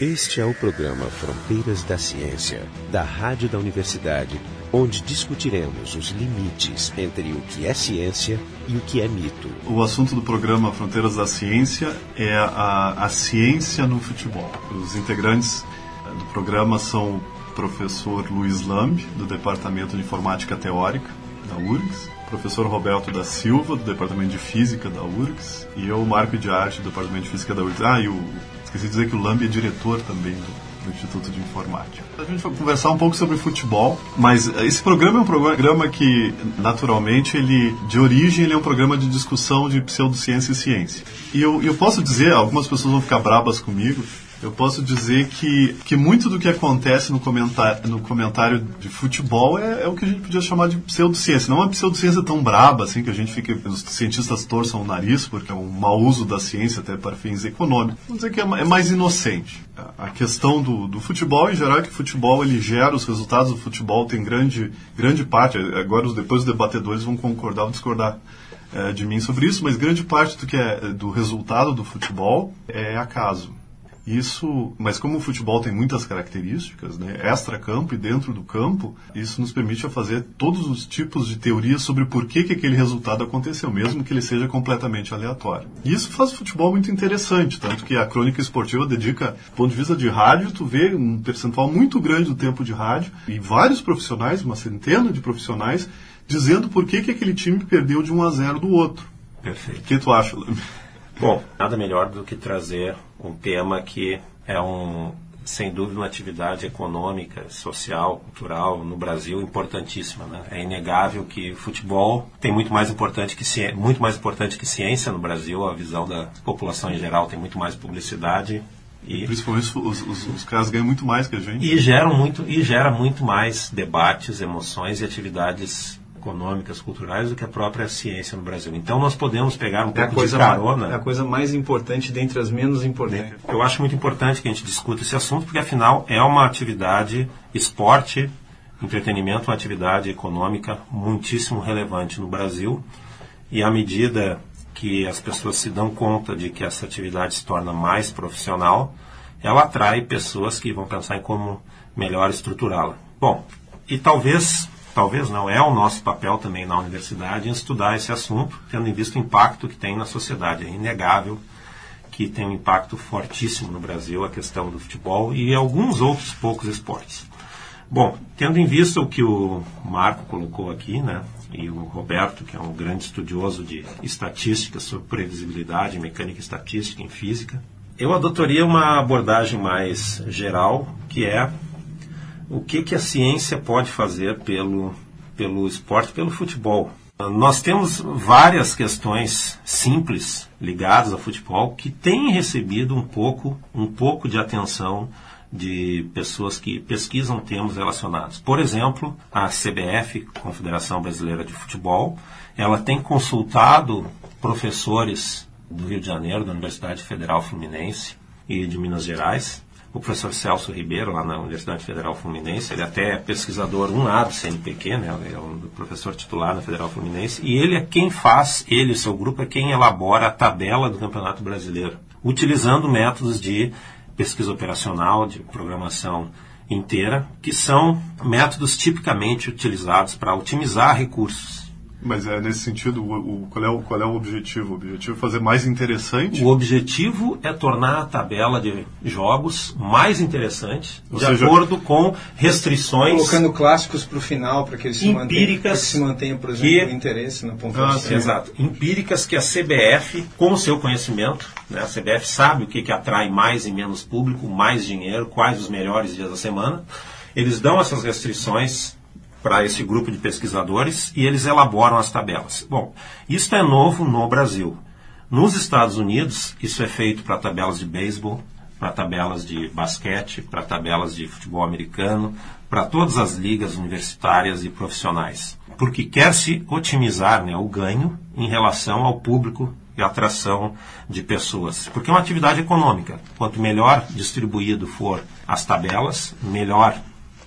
Este é o programa Fronteiras da Ciência, da Rádio da Universidade, onde discutiremos os limites entre o que é ciência e o que é mito. O assunto do programa Fronteiras da Ciência é a, a ciência no futebol. Os integrantes eh, do programa são o professor Luiz Lamb, do Departamento de Informática Teórica da URGS, professor Roberto da Silva, do Departamento de Física da URGS, e eu, Marco de Arte, do Departamento de Física da URGS. Ah, e o, esqueci de dizer que o Lambi é diretor também do, do Instituto de Informática. A gente vai conversar um pouco sobre futebol, mas esse programa é um programa que, naturalmente, ele de origem ele é um programa de discussão de pseudociência e ciência. E eu, eu posso dizer, algumas pessoas vão ficar brabas comigo, eu posso dizer que, que muito do que acontece no comentário, no comentário de futebol é, é o que a gente podia chamar de pseudociência. Não é uma pseudociência tão braba, assim, que a gente fica, os cientistas torçam o nariz, porque é um mau uso da ciência até para fins econômicos. Vamos dizer que é, é mais inocente. A questão do, do futebol, em geral, é que o futebol ele gera os resultados do futebol, tem grande, grande parte, agora depois os debatedores vão concordar ou discordar é, de mim sobre isso, mas grande parte do que é do resultado do futebol é acaso. Isso, mas como o futebol tem muitas características, né, extra-campo e dentro do campo, isso nos permite fazer todos os tipos de teorias sobre por que, que aquele resultado aconteceu, mesmo que ele seja completamente aleatório. E isso faz o futebol muito interessante, tanto que a crônica esportiva dedica, do ponto de vista de rádio, tu vê um percentual muito grande do tempo de rádio e vários profissionais, uma centena de profissionais, dizendo por que, que aquele time perdeu de 1 a 0 do outro. Perfeito. O que tu acha, Lame? Bom, nada melhor do que trazer um tema que é um, sem dúvida, uma atividade econômica, social, cultural no Brasil importantíssima. Né? É inegável que futebol tem muito mais importante que muito mais importante que ciência no Brasil. A visão da população em geral tem muito mais publicidade e, Principalmente os, os, os, caras ganham muito mais que a gente. E geram muito e gera muito mais debates, emoções e atividades econômicas, culturais do que a própria ciência no Brasil. Então nós podemos pegar um é pouco de carona. é a coisa mais importante dentre as menos importantes. Eu acho muito importante que a gente discuta esse assunto, porque afinal é uma atividade, esporte, entretenimento, uma atividade econômica muitíssimo relevante no Brasil. E à medida que as pessoas se dão conta de que essa atividade se torna mais profissional, ela atrai pessoas que vão pensar em como melhor estruturá-la. Bom, e talvez talvez não, é o nosso papel também na universidade em estudar esse assunto, tendo em vista o impacto que tem na sociedade. É inegável que tem um impacto fortíssimo no Brasil a questão do futebol e alguns outros poucos esportes. Bom, tendo em vista o que o Marco colocou aqui, né, e o Roberto, que é um grande estudioso de estatística sobre previsibilidade, mecânica estatística em física, eu adotaria uma abordagem mais geral, que é o que, que a ciência pode fazer pelo, pelo esporte, pelo futebol. Nós temos várias questões simples ligadas ao futebol que têm recebido um pouco, um pouco de atenção de pessoas que pesquisam temas relacionados. Por exemplo, a CBF, Confederação Brasileira de Futebol, ela tem consultado professores do Rio de Janeiro, da Universidade Federal Fluminense e de Minas Gerais, o professor Celso Ribeiro, lá na Universidade Federal Fluminense, ele até é pesquisador 1A do CNPq, né, é um professor titular na Federal Fluminense, e ele é quem faz, ele e seu grupo é quem elabora a tabela do Campeonato Brasileiro, utilizando métodos de pesquisa operacional, de programação inteira, que são métodos tipicamente utilizados para otimizar recursos. Mas é nesse sentido, o, o, qual, é o, qual é o objetivo? O objetivo é fazer mais interessante? O objetivo é tornar a tabela de jogos mais interessante, Ou de seja, acordo com restrições. Colocando clássicos para o final, para que eles se empíricas se mantenha, por exemplo, que, o interesse na pontuação. Ah, exato. Empíricas que a CBF, com o seu conhecimento, né, a CBF sabe o que, que atrai mais e menos público, mais dinheiro, quais os melhores dias da semana. Eles dão essas restrições para esse grupo de pesquisadores e eles elaboram as tabelas. Bom, isso é novo no Brasil. Nos Estados Unidos, isso é feito para tabelas de beisebol, para tabelas de basquete, para tabelas de futebol americano, para todas as ligas universitárias e profissionais. Porque quer se otimizar né, o ganho em relação ao público e atração de pessoas. Porque é uma atividade econômica. Quanto melhor distribuído for as tabelas, melhor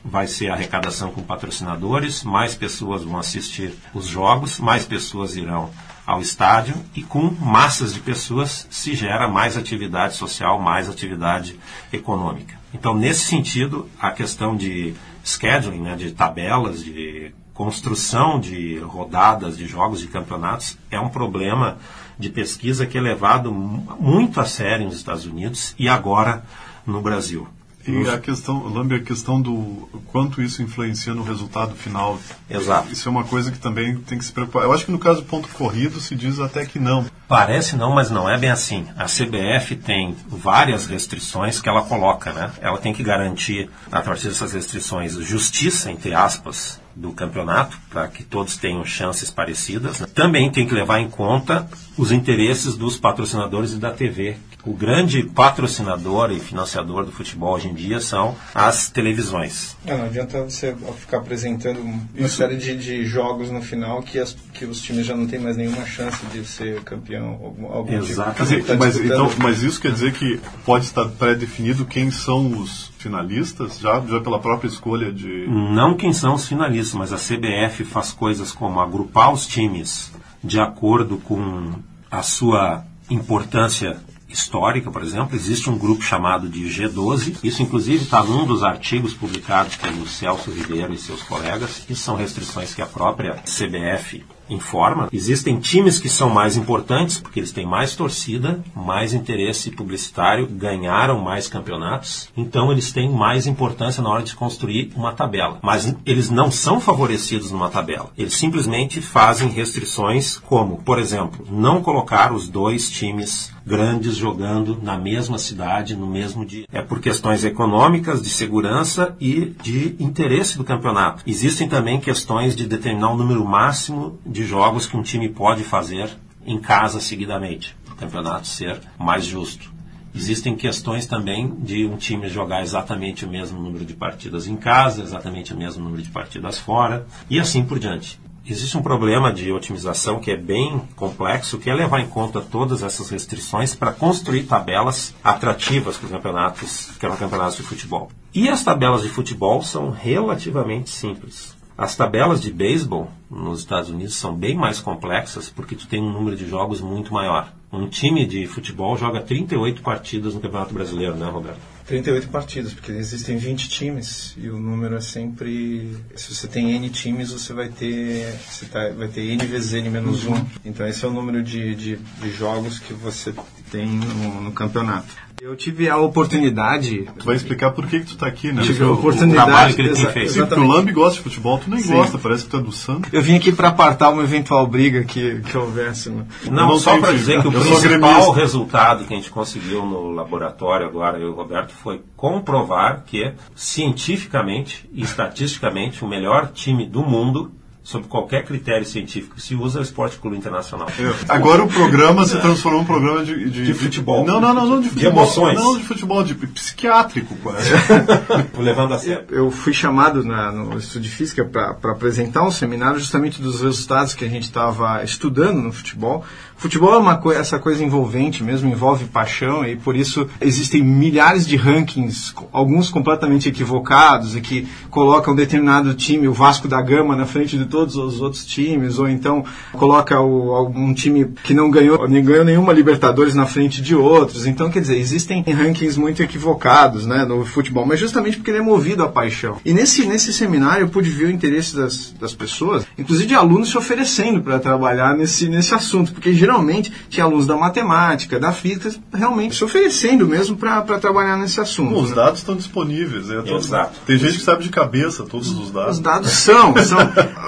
vai ser arrecadação com patrocinadores, mais pessoas vão assistir os jogos, mais pessoas irão ao estádio e com massas de pessoas se gera mais atividade social, mais atividade econômica. Então, nesse sentido, a questão de scheduling, né, de tabelas, de construção de rodadas de jogos de campeonatos é um problema de pesquisa que é levado muito a sério nos Estados Unidos e agora no Brasil. E a questão, Lambe, a questão do quanto isso influencia no resultado final. Exato. Isso é uma coisa que também tem que se preocupar. Eu acho que no caso do ponto corrido se diz até que não. Parece não, mas não é bem assim. A CBF tem várias restrições que ela coloca, né? Ela tem que garantir, a partir dessas restrições, justiça, entre aspas, do campeonato, para que todos tenham chances parecidas. Também tem que levar em conta os interesses dos patrocinadores e da TV. O grande patrocinador e financiador do futebol hoje em dia são as televisões. É, não adianta você ficar apresentando uma Isso. série de, de, jogos no final que, as, que os times já não têm mais nenhuma chance de ser campeão. Algum tipo Exatamente. Tipo mas, então, mas isso quer dizer que pode estar pré-definido quem são os finalistas, já, já pela própria escolha de. Não quem são os finalistas, mas a CBF faz coisas como agrupar os times de acordo com a sua importância histórica, por exemplo, existe um grupo chamado de G12. Isso, inclusive, está num dos artigos publicados pelo Celso Ribeiro e seus colegas. Isso são restrições que a própria CBF informa. Existem times que são mais importantes porque eles têm mais torcida, mais interesse publicitário, ganharam mais campeonatos, então eles têm mais importância na hora de construir uma tabela. Mas eles não são favorecidos numa tabela. Eles simplesmente fazem restrições como, por exemplo, não colocar os dois times grandes jogando na mesma cidade no mesmo dia. É por questões econômicas, de segurança e de interesse do campeonato. Existem também questões de determinar o número máximo de jogos que um time pode fazer em casa seguidamente, para o campeonato ser mais justo. Existem questões também de um time jogar exatamente o mesmo número de partidas em casa, exatamente o mesmo número de partidas fora, e assim por diante. Existe um problema de otimização que é bem complexo, que é levar em conta todas essas restrições para construir tabelas atrativas para os campeonatos, que eram campeonatos de futebol. E as tabelas de futebol são relativamente simples. As tabelas de beisebol nos Estados Unidos são bem mais complexas porque tu tem um número de jogos muito maior. Um time de futebol joga 38 partidas no Campeonato Brasileiro, né, Roberto? 38 partidas, porque existem 20 times e o número é sempre. Se você tem N times, você vai ter. Você tá, vai ter N vezes N menos 1. Então esse é o número de, de, de jogos que você tem no, no campeonato. Eu tive a oportunidade. Tu vai explicar por que, que tu está aqui, né? tive a oportunidade. O trabalho que ele tem feito. Sim, porque o Lambi gosta de futebol, tu nem Sim. gosta, parece que tu é do Santos. Eu vim aqui para apartar uma eventual briga que, que houvesse. Né? Não, não só para dizer que o principal resultado que a gente conseguiu no laboratório agora, eu e o Roberto, foi comprovar que, cientificamente e estatisticamente, o melhor time do mundo sob qualquer critério científico se usa o Esporte Clube Internacional. Agora o programa se transformou em um programa de, de, de futebol. Não, não, não, não de futebol. De emoções. Não, de futebol, de psiquiátrico quase. Levando a sério. Eu fui chamado na, no Estudo de Física para apresentar um seminário justamente dos resultados que a gente estava estudando no futebol. Futebol é uma co essa coisa envolvente mesmo, envolve paixão e por isso existem milhares de rankings, alguns completamente equivocados e que colocam um determinado time, o Vasco da Gama, na frente de todos os outros times, ou então coloca o, um time que não ganhou, nem ganhou nenhuma Libertadores na frente de outros. Então, quer dizer, existem rankings muito equivocados né, no futebol, mas justamente porque ele é movido à paixão. E nesse, nesse seminário eu pude ver o interesse das, das pessoas, inclusive de alunos se oferecendo para trabalhar nesse, nesse assunto, porque geralmente tinha alunos da matemática, da física, realmente se oferecendo mesmo para trabalhar nesse assunto. os né? dados estão disponíveis. Né? Exato. Tem gente que sabe de cabeça todos os dados. Os dados são, são.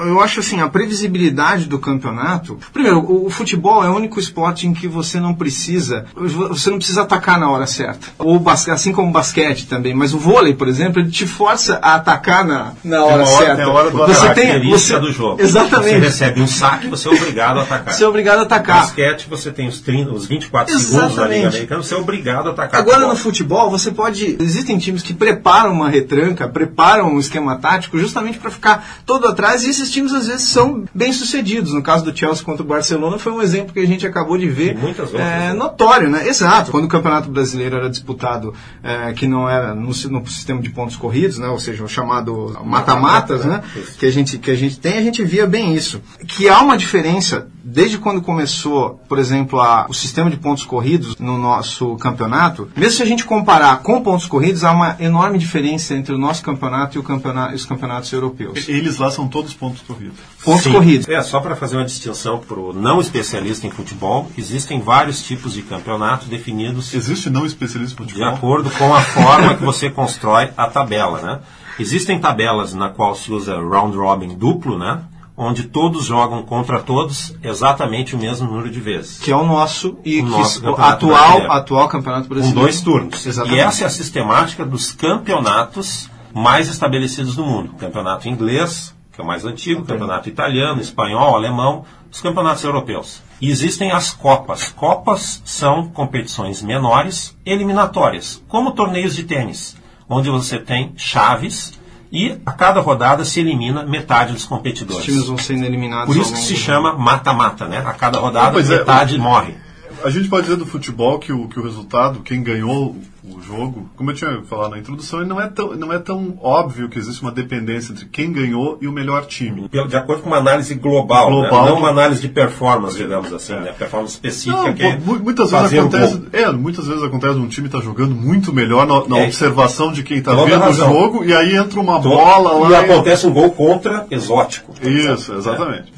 Eu acho assim, a previsibilidade do campeonato. Primeiro, o, o futebol é o único esporte em que você não precisa. Você não precisa atacar na hora certa. Ou assim como o basquete também. Mas o vôlei, por exemplo, ele te força a atacar na, na hora, hora certa. É a hora do você tem você do jogo. Exatamente. Você recebe um saque, você é obrigado a atacar. Você é obrigado a atacar basquete você tem os, 30, os 24 Exatamente. segundos da Liga Americana, você é obrigado a atacar. Agora no futebol, você pode. Existem times que preparam uma retranca, preparam um esquema tático justamente para ficar todo atrás, e esses times às vezes são bem sucedidos. No caso do Chelsea contra o Barcelona foi um exemplo que a gente acabou de ver. E muitas outras, é, né? notório, né? Exato. Quando o Campeonato Brasileiro era disputado, é, que não era no, no sistema de pontos corridos, né? Ou seja, o chamado mata-matas, né? Isso. Que a gente que a gente tem, a gente via bem isso. Que há uma diferença desde quando começou, por exemplo, a- o sistema de pontos corridos no nosso campeonato. Mesmo se a gente comparar com pontos corridos, há uma enorme diferença entre o nosso campeonato e o campeonato, os campeonatos europeus. Eles lá são todos pontos corridos. Pontos Sim. corridos. É, só para fazer uma distinção para o não especialista em futebol, existem vários tipos de campeonatos definidos Existe não especialista em de futebol? acordo com a forma que você constrói a tabela, né? Existem tabelas na qual se usa round robin duplo, né? Onde todos jogam contra todos exatamente o mesmo número de vezes. Que é o nosso e O que nosso campeonato atual, brasileiro. atual campeonato Com brasileiro. dois turnos. Exatamente. E essa é a sistemática dos campeonatos mais estabelecidos no mundo. Campeonato inglês, que é o mais antigo, campeonato italiano, espanhol, alemão, os campeonatos europeus. E existem as copas. Copas são competições menores, eliminatórias, como torneios de tênis, onde você tem chaves e a cada rodada se elimina metade dos Os competidores. times vão sendo eliminados. Por isso que se chama mata-mata, né? A cada rodada Pois é, metade morre. A gente pode dizer do futebol que o, que o resultado, quem ganhou o jogo, como eu tinha falado na introdução, não é, tão, não é tão óbvio que existe uma dependência entre quem ganhou e o melhor time. Pelo- de acordo com uma análise global, Global. né? não uma análise de performance, digamos assim, né? performance específica Não, que é muitas vezes acontece. É, muitas vezes acontece um time tá jogando muito melhor na, na É. observação de quem tá Toda vendo razão. o jogo e aí entra uma bola e lá. acontece um gol contra exótico. Isso, exatamente.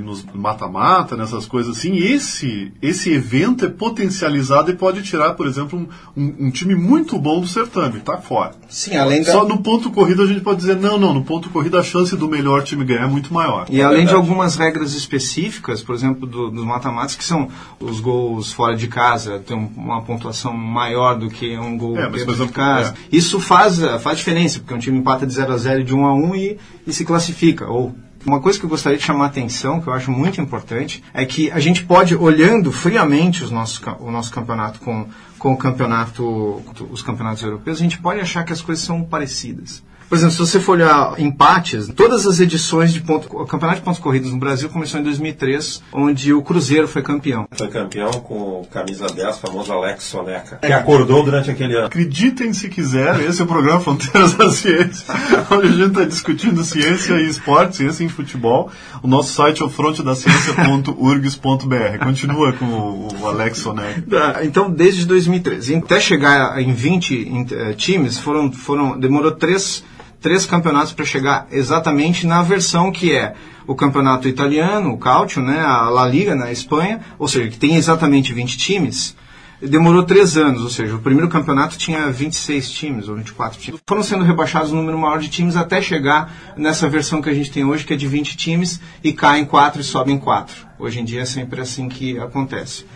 Nos mata-mata, nessas coisas assim, esse, esse evento é potencializado e pode tirar, por exemplo, um, um- um time muito bom do certame, tá fora. Sim, além da... Só no ponto corrido a gente pode dizer, não, não, no ponto corrido a chance do melhor time ganhar é muito maior. E além de verdade. algumas regras específicas, por exemplo, do- dos mata-matas, que são os gols fora de casa, tem um- uma pontuação maior do que um gol É, mas, dentro exemplo, de casa. é. Isso faz, faz diferença, porque um time empata de 0 a 0 de 1 a 1 e, e se classifica. Ou uma coisa que eu gostaria de chamar a atenção, que eu acho muito importante, é que a gente pode, olhando friamente os nossos, o nosso campeonato com, com o campeonato, os campeonatos europeus, a gente pode achar que as coisas são parecidas. Por exemplo, se você for olhar empates, todas as edições de ponto, o campeonato de pontos corridos no Brasil começou em 2003, onde o Cruzeiro foi campeão. Foi campeão com camisa 10, famoso Alex Soneca, que acordou durante aquele ano. Acreditem se quiser, esse é o programa Fronteiras da Ciência, onde a gente está discutindo ciência e esporte, ciência e futebol. O nosso site é o frontedaciencia.urgs.br. Continua com o, Alex Soneca. Então, desde 2013, até chegar em 20 em, eh, times, foram, foram, demorou três, três campeonatos para chegar exatamente na versão que é o campeonato italiano, o Calcio, né, a La Liga na Espanha, ou seja, que tem exatamente 20 times. Demorou três anos, ou seja, o primeiro campeonato tinha 26 times ou 24 times. Foram sendo rebaixados o número maior de times até chegar nessa versão que a gente tem hoje, que é de 20 times, e caem 4 e sobem 4. Hoje em dia é sempre assim que acontece.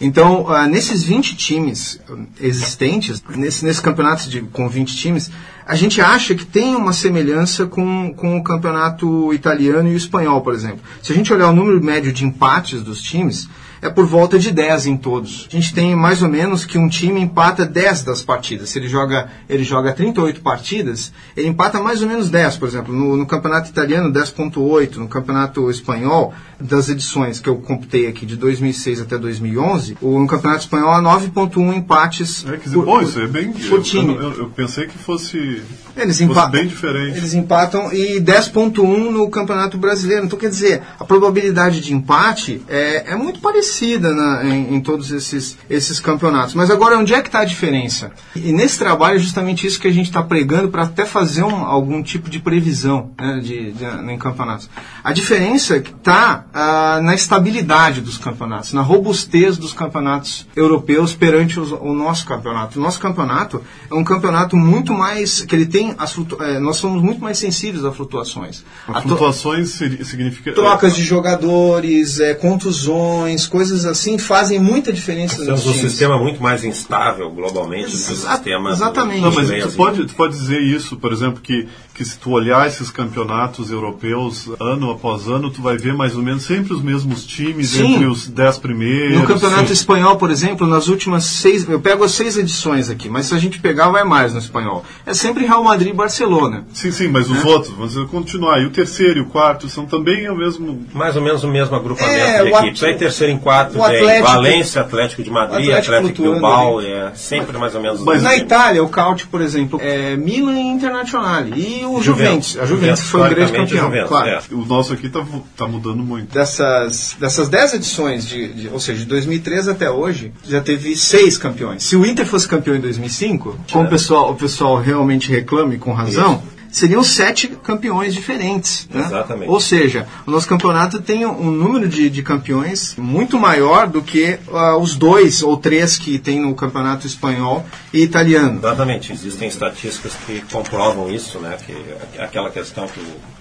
Então, ah, nesses 20 times ah, existentes, nesse, nesse campeonato de, com 20 times, a gente acha que tem uma semelhança com, com o campeonato italiano e o espanhol, por exemplo. Se a gente olhar o número médio de empates dos times, é por volta de 10 em todos. A gente tem mais ou menos que um time empata 10 das partidas. Se ele joga, ele joga 38 partidas, ele empata mais ou menos 10, por exemplo. No, no campeonato italiano, 10.8. No campeonato espanhol, das edições que eu computei aqui de 2006 até 2011, o, no campeonato espanhol há 9.1 empates É, quer dizer, bom, isso é bem. por Eu, time. eu- eu pensei que fosse, Eles empatam. bem diferente. Eles empatam e 10.1 no Campeonato Brasileiro. Então, quer dizer, a probabilidade de empate é, é muito parecida na- em, em todos esses, esses campeonatos. Mas agora, onde é que está a diferença? E nesse trabalho é justamente isso que a gente está pregando para até fazer um- algum tipo de previsão né, de, de- em campeonatos. A diferença está na estabilidade dos campeonatos, na robustez dos campeonatos europeus perante os- o nosso campeonato. O nosso campeonato é um campeonato muito mais que ele tem as eh, nós somos muito mais sensíveis a flutuações. A to- Flutuações significa. trocas de jogadores, eh, contusões, coisas assim fazem muita diferença Temos nos um times. sistema muito mais instável globalmente do que o Exa- sistema. exatamente. Não, mas tu e- pode, tu pode dizer isso, por exemplo, que, que se tu olhar esses campeonatos europeus ano após ano, tu vai ver mais ou menos sempre os mesmos times Sim. entre os dez primeiros. No Campeonato Sim. Espanhol, por exemplo, nas últimas seis. Eu pego as seis edições aqui, mas se a gente pegar, vai mais no espanhol. É sempre Real Madrid e Barcelona. Sim, sim, mas os outros, vamos continuar. E o terceiro e o quarto são também o mesmo. Mais ou menos o mesmo agrupamento É, de equipes. Aí terceiro em quatro Atlético- Valência, Atlético de Madrid, Atlético Atlético, Bilbao, é sempre mais ou menos. Mas- Na Itália, o Caute, por exemplo, é Milan e Internacional. E o Juventus. Juventus. A Juventus que foi o grande campeão. Juventus, claro. é. O nosso aqui tá, tá mudando muito. Dessas, dessas 10 edições, de, de- ou seja, de 2003 até hoje, já teve seis campeões. Se o Inter fosse campeão em 2005, como o pessoal, o pessoal realmente reclama e com razão, seriam sete campeões diferentes. né? Exatamente. Ou seja, o nosso campeonato tem um número de, de campeões muito maior do que ah, os dois ou três que tem no campeonato espanhol e italiano. Exatamente, existem estatísticas que comprovam isso, né? Que aquela questão que o,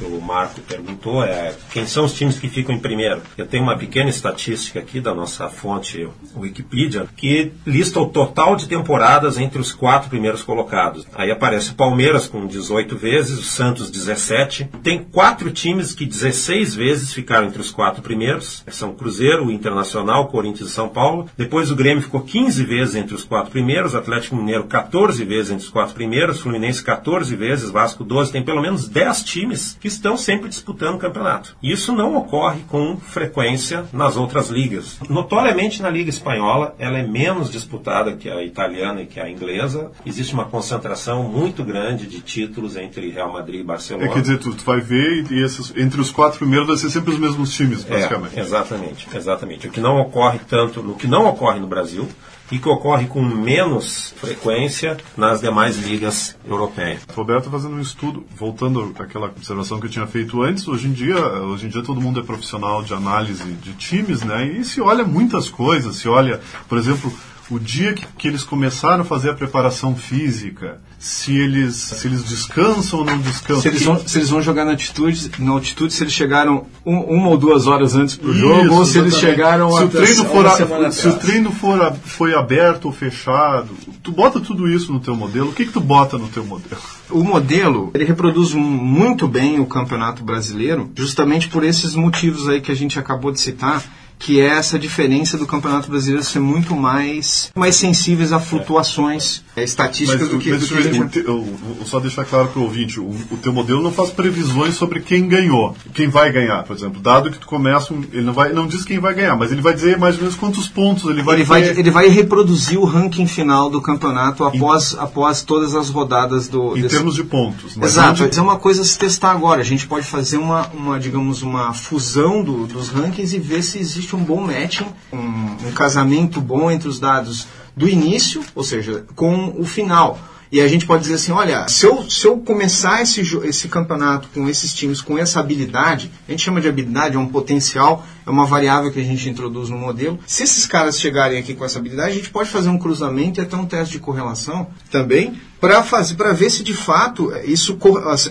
que o Marco perguntou é quem são os times que ficam em primeiro. Eu tenho uma pequena estatística aqui da nossa fonte Wikipedia que lista o total de temporadas entre os quatro primeiros colocados. Aí aparece o Palmeiras com 18 vezes, o Santos 17. Tem quatro times que 16 vezes ficaram entre os quatro primeiros. São o Cruzeiro, o Internacional, Corinthians e São Paulo. Depois o Grêmio ficou 15 vezes entre os quatro primeiros, Atlético Mineiro 14 vezes entre os quatro primeiros, Fluminense 14 vezes, Vasco 12. Tem pelo menos 10 times que estão sempre disputando o campeonato. Isso não ocorre com frequência nas outras ligas. Notoriamente na Liga Espanhola, ela é menos disputada que a italiana e que a inglesa. Existe uma concentração muito grande de títulos entre Real Madrid e Barcelona. É, quer dizer, tu, tu vai ver e esses, entre os quatro primeiros vai ser sempre os mesmos times, basicamente. É, exatamente, exatamente. O que não ocorre tanto, no que não ocorre no Brasil e que ocorre com menos frequência nas demais ligas europeias. Roberto está fazendo um estudo, voltando àquela observação que eu tinha feito antes, hoje em dia, hoje em dia todo mundo é profissional de análise de times, né? E se olha muitas coisas, se olha, por exemplo, o dia que, que eles começaram a fazer a preparação física, se eles, se eles descansam ou não descansam. Se eles, vão, se eles vão jogar na altitude, na altitude, se eles chegaram um- uma ou duas horas antes pro jogo, Isso, ou se eles chegaram se o treino for a- se o treino for a- foi aberto ou fechado tu bota tudo isso no teu modelo. O que que tu bota no teu modelo? O modelo, ele reproduz mu- muito bem o campeonato brasileiro, justamente por esses motivos aí que a gente acabou de citar, que é essa diferença do campeonato brasileiro ser muito mais, mais sensíveis a flutuações é, estatísticas do que, mas do que eu, eu- eu só deixar claro para o ouvinte, o, o teu modelo não faz previsões sobre quem ganhou, quem vai ganhar, por exemplo. Dado que tu começa, ele não, vai, não diz quem vai ganhar, mas ele vai dizer mais ou menos quantos pontos ele vai ele vai, ter ele vai reproduzir o ranking final do campeonato após, após todas as rodadas do em desse- termos de pontos. Mas Exato, onde- mas é uma coisa a se testar agora. A gente pode fazer uma, uma digamos, uma fusão do- dos rankings e ver se existe um bom matching, um, um casamento bom entre os dados do início, ou seja, com o final. E a gente pode dizer assim, olha, se eu, se eu começar esse, esse campeonato com esses times, com essa habilidade, a gente chama de habilidade, é um potencial, é uma variável que a gente introduz no modelo. Se esses caras chegarem aqui com essa habilidade, a gente pode fazer um cruzamento e até um teste de correlação também, para fazer, para ver se de fato isso,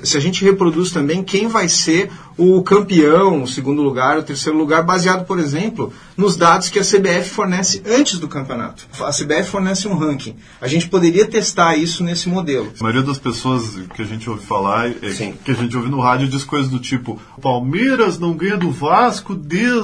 se a gente reproduz também quem vai ser o campeão, o segundo lugar, o terceiro lugar, baseado, por exemplo, nos dados que a CBF fornece antes do campeonato. A CBF fornece um ranking. A gente poderia testar isso nesse modelo. A maioria das pessoas que a gente ouve falar, é, que a gente ouve no rádio, diz coisas do tipo: Palmeiras não ganha do Vasco desde.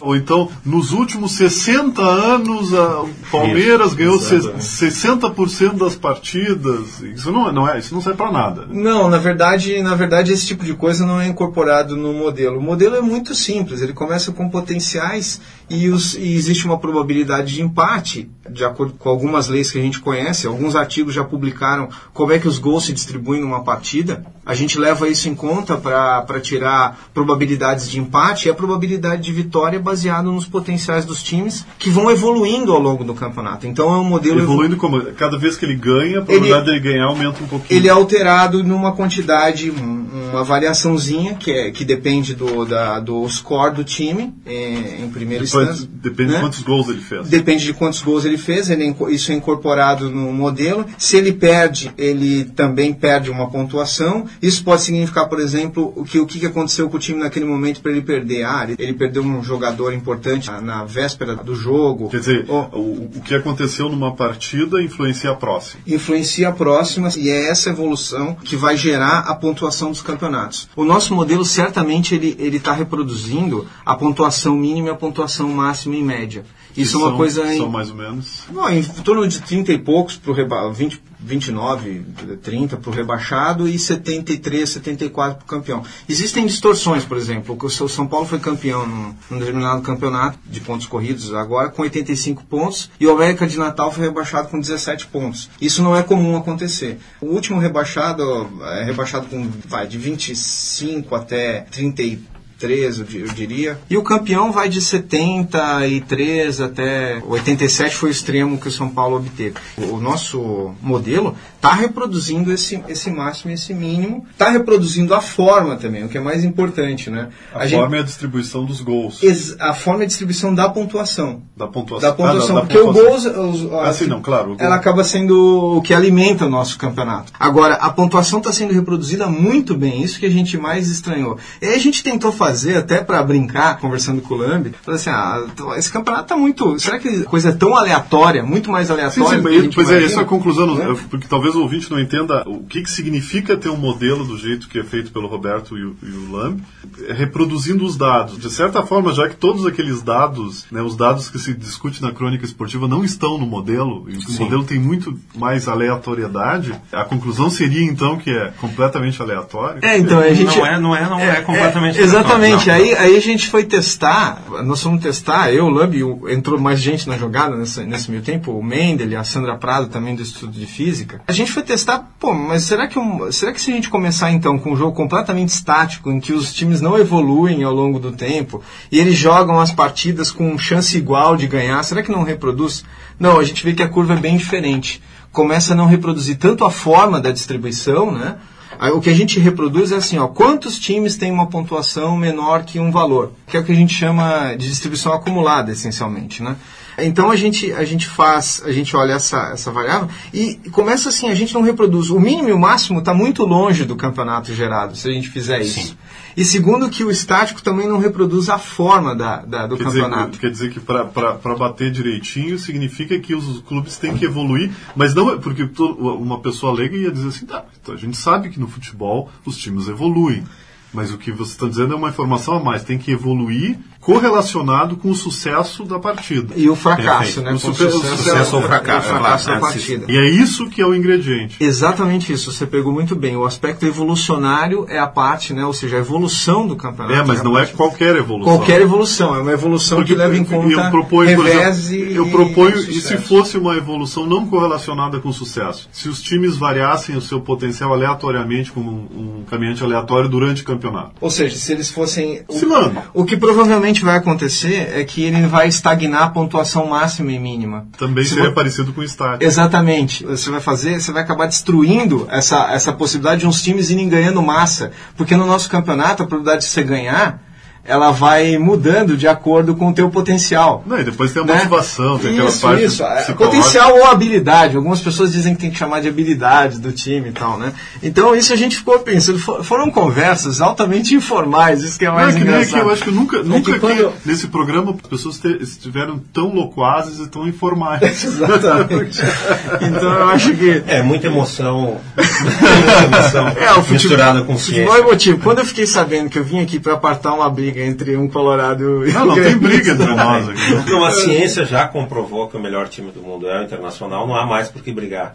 Ou então, nos últimos 60 anos, a- o Palmeiras Isso, ganhou exatamente. 60% das partidas. Isso não, é- não é, isso não serve para nada. Não, na verdade, na verdade esse tipo de coisa não é incorporado no modelo. O modelo é muito simples, ele começa com potenciais e, os- e existe uma probabilidade de empate, de acordo com algumas leis que a gente conhece, alguns artigos já publicaram como é que os gols se distribuem numa partida. A gente leva isso em conta para tirar probabilidades de empate e a probabilidade de vitória baseada nos potenciais dos times que vão evoluindo ao longo do campeonato. Então é um modelo Evoluindo como. Cada vez que ele ganha, a probabilidade dele ganhar aumenta um pouquinho. ele é alterado numa quantidade, um- uma variaçãozinha que, é, que depende do, da, do score do time é, em primeira Depois, instância. depende né? de quantos gols ele fez. Depende de quantos gols ele fez, ele é isso é incorporado no modelo. Se ele perde, ele também perde uma pontuação. Isso pode significar, por exemplo, o que, o que aconteceu com o time naquele momento para ele perder. Ah, ele, ele perdeu um jogador importante na, na véspera do jogo. Quer dizer, o, o que aconteceu numa partida influencia a próxima. Influencia a próxima e é essa evolução que vai gerar a pontuação dos campeonatos. O nosso modelo certamente ele ele está reproduzindo a pontuação mínima e a pontuação máxima em média. Isso é uma coisa em, São mais ou menos. Bom, em torno de 30 e poucos para o reba 20, 29, 30 para o rebaixado e 73, 74 para o campeão. Existem distorções, por exemplo, o São Paulo foi campeão num, num determinado campeonato de pontos corridos agora com 85 pontos e o América de Natal foi rebaixado com 17 pontos. Isso não é comum acontecer. O último rebaixado é rebaixado com vai, de 25 até 33 13, eu diria. E o campeão vai de 73 até 87 foi o extremo que o São Paulo obteve. O nosso modelo está reproduzindo esse, esse máximo e esse mínimo, está reproduzindo a forma também, o que é mais importante, né? A, a forma gente, é a distribuição dos gols. A forma é a distribuição da pontuação. Da pontuação. Da pontuação, ah, da, porque da pontuação. o gol, ah, sim, não, claro. Ela acaba sendo o que alimenta o nosso campeonato. Agora, a pontuação está sendo reproduzida muito bem, isso que a gente mais estranhou. E aí a gente tentou fazer, até para brincar, conversando com o Lambi, falou assim, ah, esse campeonato tá muito, será que coisa é tão aleatória, muito mais aleatória? Sim, sim, pois é, essa é a conclusão, é. porque talvez o ouvinte não entenda o que, que significa ter um modelo do jeito que é feito pelo Roberto e o, e o Lambi, reproduzindo os dados. De certa forma, já que todos aqueles dados, né, os dados que se discute na crônica esportiva não estão no modelo, e o sim. modelo tem muito mais aleatoriedade, a conclusão seria então que é completamente aleatório. É, então a gente não é, não é, não é, é completamente é, Exatamente. Não, aí, aí a gente foi testar, nós fomos testar, eu, o Lambi, entrou mais gente na jogada nesse, nesse meio tempo, o Mendel, a Sandra Prado também do Estudo de Física. A gente foi testar, pô, mas será que, um, será que se a gente começar então com um jogo completamente estático, em que os times não evoluem ao longo do tempo, e eles jogam as partidas com chance igual de ganhar, será que não reproduz? Não, a gente vê que a curva é bem diferente. Começa a não reproduzir tanto a forma da distribuição, né? O que a gente reproduz é assim, ó, quantos times têm uma pontuação menor que um valor, que é o que a gente chama de distribuição acumulada, essencialmente, né? Então a gente, a gente faz, a gente olha essa, essa variável e começa assim, a gente não reproduz. O mínimo e o máximo está muito longe do campeonato gerado, se a gente fizer isso. Sim. E segundo que o estático também não reproduz a forma da, da do quer campeonato. Dizer, quer dizer que para bater direitinho significa que os clubes têm que evoluir, mas não é porque uma pessoa leiga ia dizer assim, tá, então a gente sabe que no futebol os times evoluem. Mas o que você está dizendo é uma informação a mais. Tem que evoluir correlacionado com o sucesso da partida. E o fracasso, Perfeito. né? O, super, sucesso, o sucesso ou fracasso, o fracasso é, da partida. E é isso que é o ingrediente. Exatamente isso, você pegou muito bem. O aspecto evolucionário é a parte, né? ou seja, a evolução do campeonato. É, mas é não é qualquer evolução. Qualquer evolução, é uma evolução Porque que leva em conta eu proponho, exemplo, Eu proponho, e, e se fosse uma evolução não correlacionada com sucesso? Se os times variassem o seu potencial aleatoriamente como um, um caminhante aleatório durante o campeonato. Ou seja, se eles fossem... O, o que provavelmente vai acontecer é que ele vai estagnar a pontuação máxima e mínima. Também seria parecido com o estádio. Exatamente. Você vai fazer, você vai acabar destruindo essa, essa possibilidade de uns times irem ganhando massa. Porque no nosso campeonato, a probabilidade de você ganhar ela vai mudando de acordo com o teu potencial. Não, e depois tem a né? motivação, tem isso, aquela parte isso. É, potencial ou habilidade. Algumas pessoas dizem que tem que chamar de habilidade do time e tal, né? Então isso a gente ficou pensando. Foram conversas altamente informais, isso que é mais Não, é que engraçado. Aqui, eu acho que nunca, é nunca que quando... nesse programa as pessoas estiveram tão loquazes e tão informais. Exatamente. então eu acho que... É, muita emoção, muita emoção é, o futebol, misturada com ciência. Futebol emotivo. Quando eu fiquei sabendo que eu vim aqui para apartar uma briga briga entre um Colorado e Não, não tem briga entre nós aqui. Não, a ciência já comprovou que o melhor time do mundo é o Internacional, não há mais por que brigar.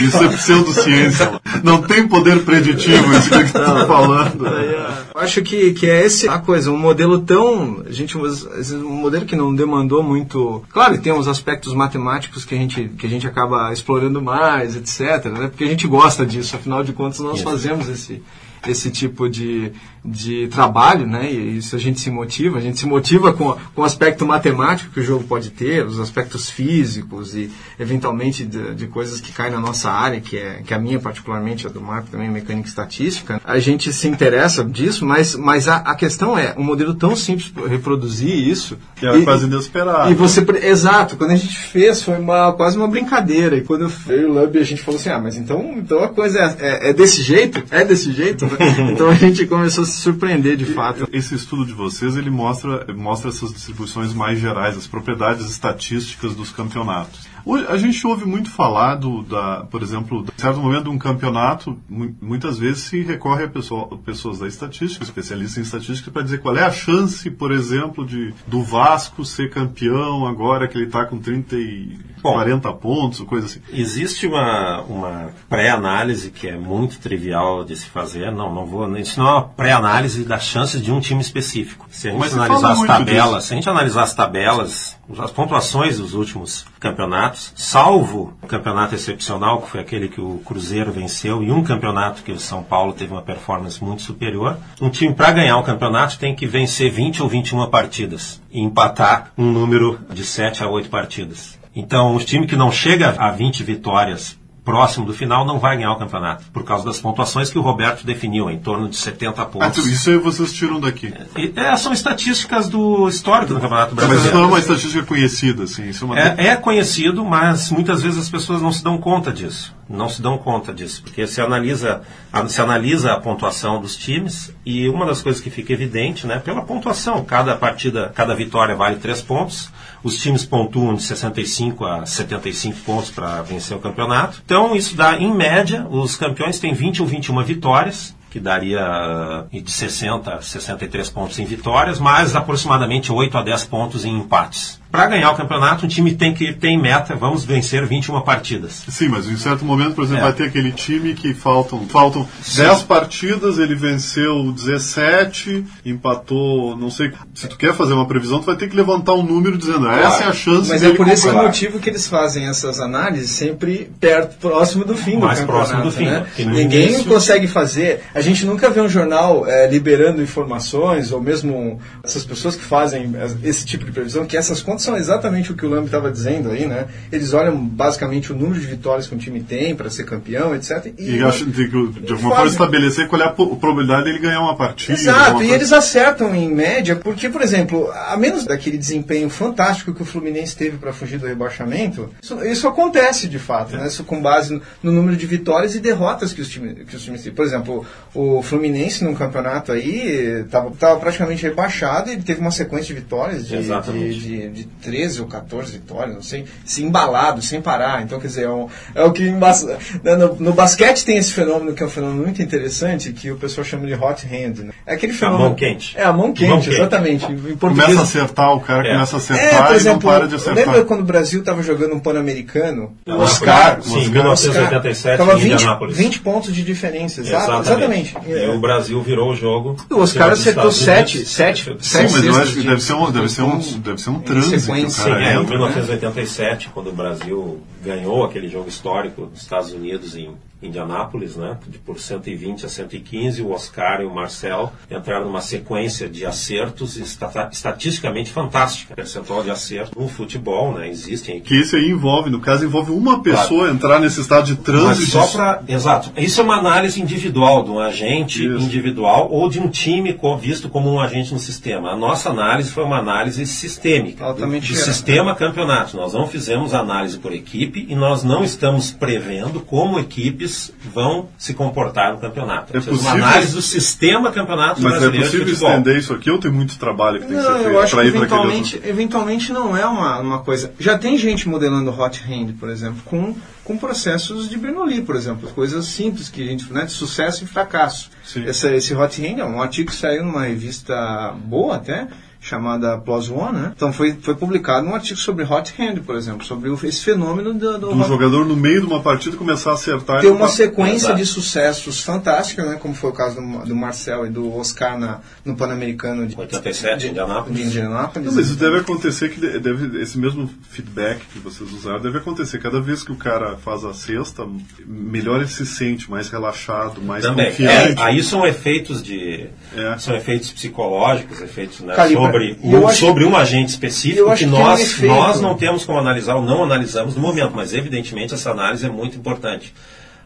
Isso é pseudociência. Não tem poder preditivo isso que você está falando. É. Eu acho que, que é esse a coisa, um modelo tão. Gente, um modelo que não demandou muito. Claro, tem uns aspectos matemáticos que a gente, que a gente acaba explorando mais, etc. Né? Porque a gente gosta disso, afinal de contas, nós fazemos esse esse tipo de, de trabalho, né? E isso a gente se motiva. A gente se motiva com, com o aspecto matemático que o jogo pode ter, os aspectos físicos e, eventualmente, de, de coisas que caem na nossa área, que é, que é a minha, particularmente, a do Marco também, mecânica e estatística. A gente se interessa disso, mas, mas a, a questão é, um modelo tão simples para reproduzir isso. Que era quase inesperado. E você, exato, quando a gente fez foi uma, quase uma brincadeira. E quando veio o Lub, a gente falou assim, ah, mas então, então a coisa é, é, é desse jeito? É desse jeito? então a gente começou a se surpreender de fato. Esse estudo de vocês, ele mostra, mostra essas distribuições mais gerais, as propriedades estatísticas dos campeonatos. A gente ouve muito falar, do, da, por exemplo, de certo momento de um campeonato, muitas vezes se recorre a pessoa, pessoas da estatística, especialistas em estatística, para dizer qual é a chance, por exemplo, de do Vasco ser campeão agora que ele está com 30 e Bom, 40 pontos, coisa assim. Existe uma, uma pré-análise que é muito trivial de se fazer. Não, não vou. Isso não é uma pré-análise das chances de um time específico. Se a gente Mas analisar as tabelas, disso. se a gente analisar as tabelas, as pontuações dos últimos campeonatos, salvo o campeonato excepcional, que foi aquele que o Cruzeiro venceu, e um campeonato que o São Paulo teve uma performance muito superior, um time para ganhar um campeonato tem que vencer 20 ou 21 partidas e empatar um número de 7 a 8 partidas. Então, os times que não chega a 20 vitórias próximo do final não vai ganhar o campeonato, por causa das pontuações que o Roberto definiu, em torno de 70 pontos. Ah, então isso aí vocês tiram daqui. É, são estatísticas do histórico do Campeonato Brasileiro. Mas isso não é uma estatística conhecida, assim. É, uma... é, é conhecido, mas muitas vezes as pessoas não se dão conta disso. Não se dão conta disso, porque se analisa, se analisa a pontuação dos times e uma das coisas que fica evidente, né, pela pontuação, cada partida, cada vitória vale três pontos. Os times pontuam de 65 a 75 pontos para vencer o campeonato. Então, isso dá, em média, os campeões têm 20 ou 21 vitórias, que daria de 60 a 63 pontos em vitórias, mais aproximadamente 8 a 10 pontos em empates para ganhar o campeonato, um time tem que ter em meta, vamos vencer 21 partidas. Sim, mas em certo momento, por exemplo, é. vai ter aquele time que faltam, faltam 10 partidas, ele venceu 17, empatou, não sei, se tu quer fazer uma previsão, tu vai ter que levantar um número dizendo, claro. essa é a chance Mas é por esse motivo que eles fazem essas análises sempre perto, próximo do fim Mais do campeonato. próximo do fim. Né? Ninguém início... consegue fazer, a gente nunca vê um jornal é, liberando informações, ou mesmo essas pessoas que fazem esse tipo de previsão, que essas contas são exatamente o que o Lamb estava dizendo aí, né? Eles olham basicamente o número de vitórias que um time tem para ser campeão, etc. E, e acho que de alguma forma estabelecer qual é a probabilidade dele ganhar uma partida. Exato, e eles acertam em média, porque, por exemplo, a menos daquele desempenho fantástico que o Fluminense teve para fugir do rebaixamento, isso, isso, acontece de fato, é. né? Isso com base no, no, número de vitórias e derrotas que os times, que os times têm. Por exemplo, o Fluminense num campeonato aí estava praticamente rebaixado e ele teve uma sequência de vitórias de, de, de, de 13 ou 14 vitórias, não sei, se embalado, sem parar. Então, quer dizer, é, um, é o que né, no, no, basquete tem esse fenômeno que é um fenômeno muito interessante, que o pessoal chama de hot hand. Né? É aquele fenômeno. A mão quente. É, a mão quente, mão exatamente. Quente. Português, começa a acertar, o cara é. começa a acertar é, por exemplo, e não para de acertar. Lembra quando o Brasil estava jogando um Pan-Americano? O Oscar. Sim, em 1987, estava 20, 20 pontos de diferença. Exatamente. exatamente. E o Brasil virou o jogo. O Oscar acertou 7. 7 Sim, mas eu acho que deve ser um, deve ser um, deve ser um trânsito. Sim, é, em 1987, quando o Brasil ganhou aquele jogo histórico dos Estados Unidos em Indianápolis, né, de por 120 a 115, o Oscar e o Marcel entraram numa sequência de acertos estatisticamente fantástica, percentual de acerto no futebol, né, existem que isso aí envolve, no caso envolve uma pessoa claro. entrar nesse estado de trânsito. só para, exato, isso é uma análise individual de um agente isso. individual ou de um time visto como um agente no sistema. A nossa análise foi uma análise sistêmica Altamente do sistema campeonato. Nós não fizemos análise por equipe e nós não estamos prevendo como equipes vão se comportar no campeonato. É possível, uma análise do sistema campeonato mas é brasileiro Mas é possível estender isso aqui ou tem muito trabalho que tem não, que ser feito? Eu acho que eventualmente, eventualmente não é uma, uma coisa... Já tem gente modelando hot hand, por exemplo, com, com processos de Bernoulli, por exemplo. Coisas simples que a gente... Né, de sucesso e fracasso. Esse, esse hot hand é um artigo que saiu numa revista boa até, chamada Plus One, né? Então foi, foi publicado um artigo sobre hot hand, por exemplo, sobre esse fenômeno do, do, do jogador no meio de uma partida começar a acertar. Ter uma sequência de sucessos fantástica, né? Como foi o caso do, do Marcel e do Oscar na, no Pan-Americano de 87 de, Indianápolis. De Indianápolis. Não, mas isso deve acontecer que deve, esse mesmo feedback que vocês usaram deve acontecer cada vez que o cara faz a cesta, melhor ele se sente, mais relaxado, mais Também. confiante. É, aí são efeitos de é. são efeitos psicológicos, efeitos né, sobre um, sobre um agente específico que, que nós, nós não temos como analisar ou não analisamos no momento, mas evidentemente essa análise é muito importante.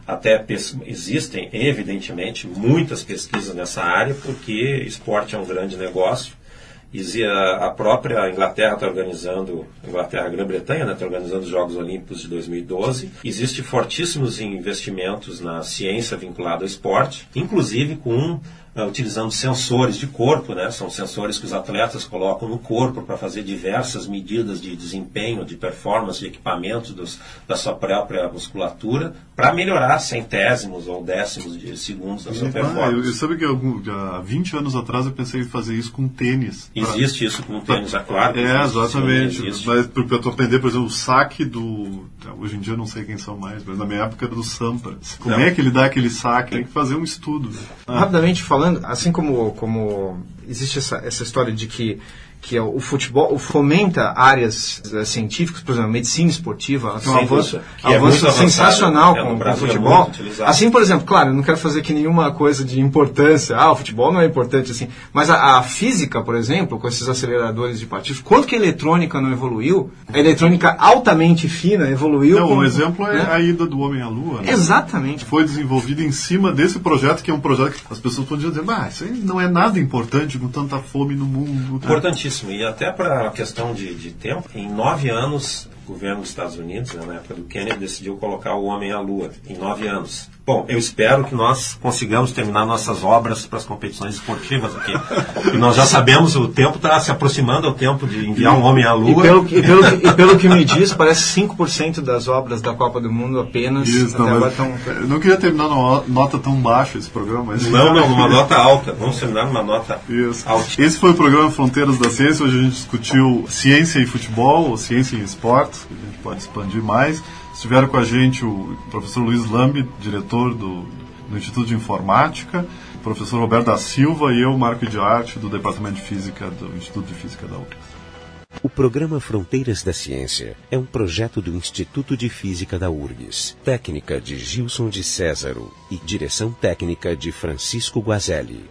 Até existem, evidentemente, muitas pesquisas nessa área, porque esporte é um grande negócio. A própria Inglaterra está organizando, Inglaterra, Grã-Bretanha, está né, organizando os Jogos Olímpicos de 2012. Existem fortíssimos investimentos na ciência vinculada ao esporte, inclusive com uh, utilizando sensores de corpo, né? São sensores que os atletas colocam no corpo para fazer diversas medidas de desempenho, de performance, de equipamento dos, da sua própria musculatura, para melhorar centésimos ou décimos de segundos da sua ah, performance. Eu, eu sabe que eu, há 20 anos atrás eu pensei em fazer isso com tênis. Existe pra... isso com tênis, é claro. É, exatamente. Sim, mas para aprender, por exemplo, o saque do. Hoje em dia eu não sei quem são mais, mas na minha época era do Sampras. Como não. é que ele dá aquele saque? Tem que fazer um estudo. Ah. Rapidamente falando falando, assim como, como existe essa, essa história de que que é o futebol fomenta áreas uh, científicas, por exemplo, medicina esportiva, tem um avanço, é avanço é sensacional com, com o futebol. assim, por exemplo, claro, eu não quero fazer que nenhuma coisa de importância, ah, o futebol não é importante assim, mas a, a física, por exemplo, com esses aceleradores de partículas, quanto que a eletrônica não evoluiu? A eletrônica altamente fina evoluiu. Não, com, um exemplo é né? é a ida do homem à lua. Né? Exatamente. Foi desenvolvido em cima desse projeto, que é um projeto que as pessoas podiam dizer, mas isso aí não é nada importante com tanta fome no mundo. Importantíssimo Importantíssimo. E até para a questão de, de tempo, em nove anos, o governo dos Estados Unidos, né, na época do Kennedy, decidiu colocar o homem à lua, em nove anos. Bom, eu espero que nós consigamos terminar nossas obras para as competições esportivas aqui. E nós já sabemos, o tempo está se aproximando ao tempo de enviar um homem à Lua. E pelo, e pelo, e pelo que me diz, parece 5% das obras da Copa do Mundo apenas. Isso, não, agora tão... Eu não queria terminar numa nota tão baixa esse programa. Mas... Não, não, numa nota alta. Vamos terminar numa nota Isso. alta. Esse foi o programa Fronteiras da Ciência. Hoje a gente discutiu ciência e futebol, ou ciência e esportes, que a gente pode expandir mais. Estiveram com a gente o professor Luiz Lambi, diretor do, do Instituto de Informática, o professor Roberto da Silva e eu, Marco de Arte, do Departamento de Física do Instituto de Física da URGS. O programa Fronteiras da Ciência é um projeto do Instituto de Física da URGS, técnica de Gilson de Césaro e direção técnica de Francisco Guazelli.